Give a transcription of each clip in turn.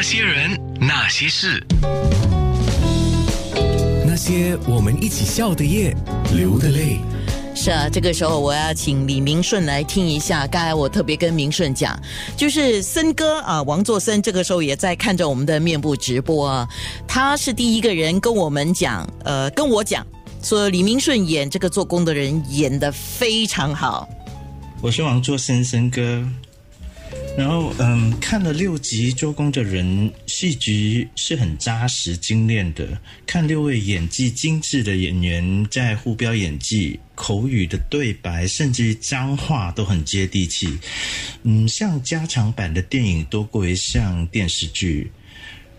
那些人，那些事，那些我们一起笑的夜，流的泪。是啊，这个时候我要请李明顺来听一下。刚才我特别跟明顺讲，就是森哥啊，王作森这个时候也在看着我们的面部直播啊。他是第一个人跟我们讲，呃，跟我讲 说李明顺演这个做工的人演的非常好。我是王作森森哥。然后，嗯，看了六集做工的人，戏剧是很扎实精炼的。看六位演技精致的演员在互飙演技，口语的对白，甚至脏话都很接地气。嗯，像加长版的电影多过于像电视剧。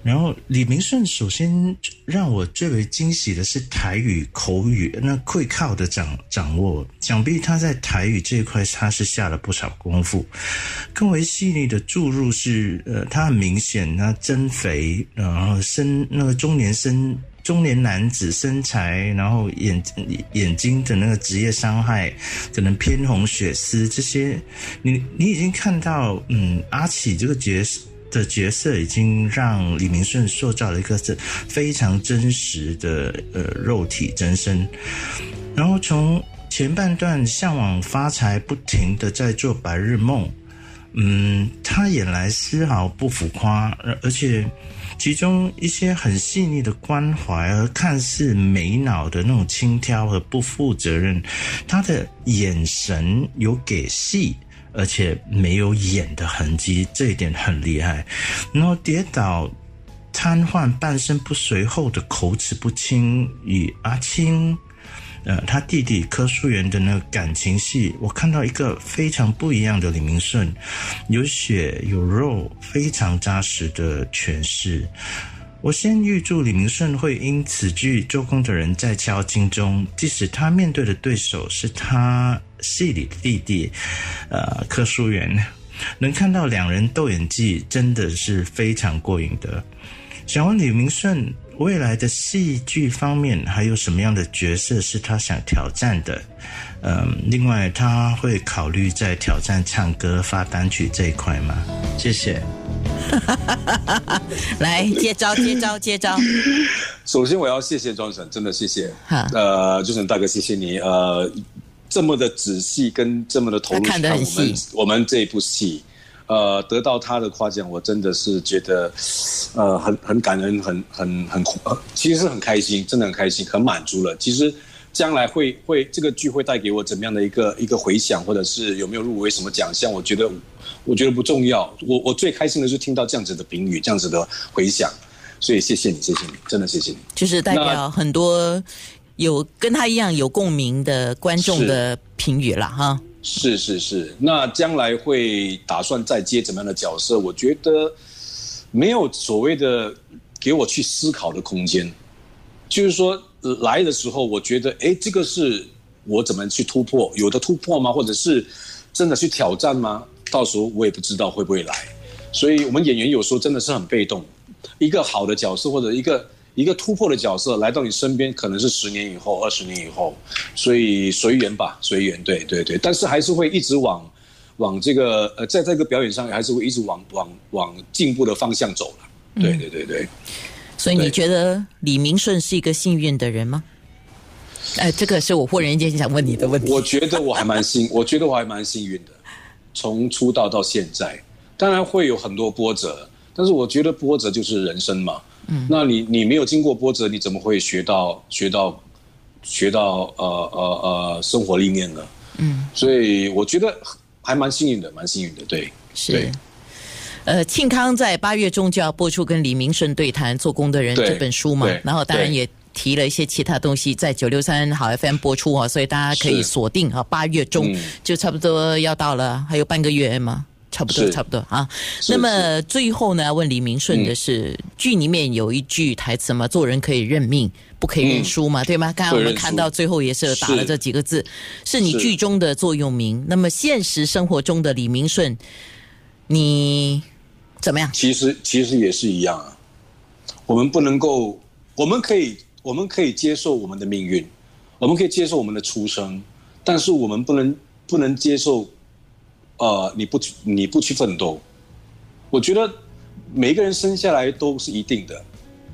然后李明顺首先让我最为惊喜的是台语口语那会靠的掌掌握，想必他在台语这一块他是下了不少功夫。更为细腻的注入是，呃，他很明显他增肥，然后身那个中年身中年男子身材，然后眼眼睛的那个职业伤害，可能偏红血丝这些，你你已经看到，嗯，阿启这个角色。的角色已经让李明顺塑造了一个是非常真实的呃肉体真身，然后从前半段向往发财，不停的在做白日梦，嗯，他演来丝毫不浮夸，而且其中一些很细腻的关怀和看似没脑的那种轻佻和不负责任，他的眼神有给戏。而且没有演的痕迹，这一点很厉害。然后跌倒、瘫痪、半身不遂后的口齿不清，与阿青，呃，他弟弟柯淑媛的那个感情戏，我看到一个非常不一样的李明顺，有血有肉，非常扎实的诠释。我先预祝李明顺会因此剧做工的人在敲金钟，即使他面对的对手是他戏里的弟弟，呃，柯淑媛，能看到两人斗演技真的是非常过瘾的。想问李明顺，未来的戏剧方面还有什么样的角色是他想挑战的？嗯，另外他会考虑在挑战唱歌发单曲这一块吗？谢谢。来接招，接招，接招。首先我要谢谢庄神，真的谢谢。呃，庄神大哥，谢谢你。呃，这么的仔细跟这么的投入看我们我们这一部戏，呃，得到他的夸奖，我真的是觉得呃很很感恩，很很很，其实是很开心，真的很开心，很满足了。其实。将来会会这个剧会带给我怎么样的一个一个回响，或者是有没有入围什么奖项？我觉得我觉得不重要。我我最开心的是听到这样子的评语，这样子的回响。所以谢谢你，谢谢你，真的谢谢你。就是代表很多有跟他一样有共鸣的观众的评语了哈。是是是。那将来会打算再接怎么样的角色？我觉得没有所谓的给我去思考的空间，就是说。来的时候，我觉得，哎，这个是我怎么去突破？有的突破吗？或者是真的去挑战吗？到时候我也不知道会不会来。所以，我们演员有时候真的是很被动。一个好的角色或者一个一个突破的角色来到你身边，可能是十年以后、二十年以后。所以随缘吧，随缘。对对对，但是还是会一直往往这个呃，在这个表演上，还是会一直往往往进步的方向走了。对对对对。所以你觉得李明顺是一个幸运的人吗？哎，这个是我忽然间想问你的问题。我觉得我还蛮幸，我觉得我还蛮幸运的。从出道到现在，当然会有很多波折，但是我觉得波折就是人生嘛。嗯，那你你没有经过波折，你怎么会学到学到学到呃呃呃生活历练呢？嗯，所以我觉得还蛮幸运的，蛮幸运的。对，是。呃，庆康在八月中就要播出跟李明顺对谈《做工的人》这本书嘛，然后当然也提了一些其他东西，在九六三好 FM 播出啊，所以大家可以锁定啊，八月中就差不多要到了，还有半个月嘛？差不多，差不多啊。那么最后呢，问李明顺的是，剧里面有一句台词嘛，做人可以认命，不可以认输嘛，对吗？刚刚我们看到最后也是打了这几个字，是你剧中的座右铭。那么现实生活中的李明顺，你？怎么样？其实其实也是一样啊。我们不能够，我们可以我们可以接受我们的命运，我们可以接受我们的出生，但是我们不能不能接受，呃，你不去你不去奋斗。我觉得每个人生下来都是一定的，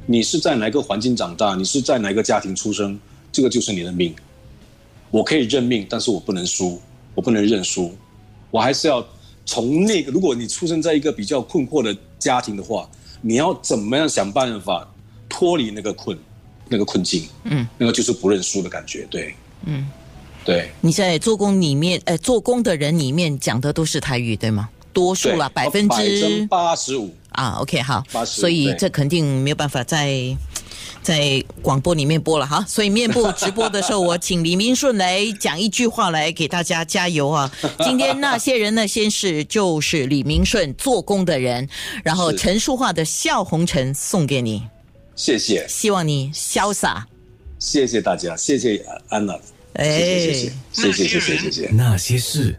你是在哪个环境长大，你是在哪个家庭出生，这个就是你的命。我可以认命，但是我不能输，我不能认输，我还是要从那个。如果你出生在一个比较困惑的家庭的话，你要怎么样想办法脱离那个困，那个困境？嗯，那个就是不认输的感觉。对，嗯，对。你在做工里面，呃，做工的人里面讲的都是台语，对吗？多数了，百分之八十五啊。OK，好，所以这肯定没有办法在。在广播里面播了哈，所以面部直播的时候，我请李明顺来讲一句话来给大家加油啊！今天那些人呢，先是就是李明顺做工的人，然后陈淑桦的笑红尘送给你，谢谢，希望你潇洒，谢谢大家，谢谢安娜，哎，谢谢谢谢谢谢谢谢谢谢。那些事。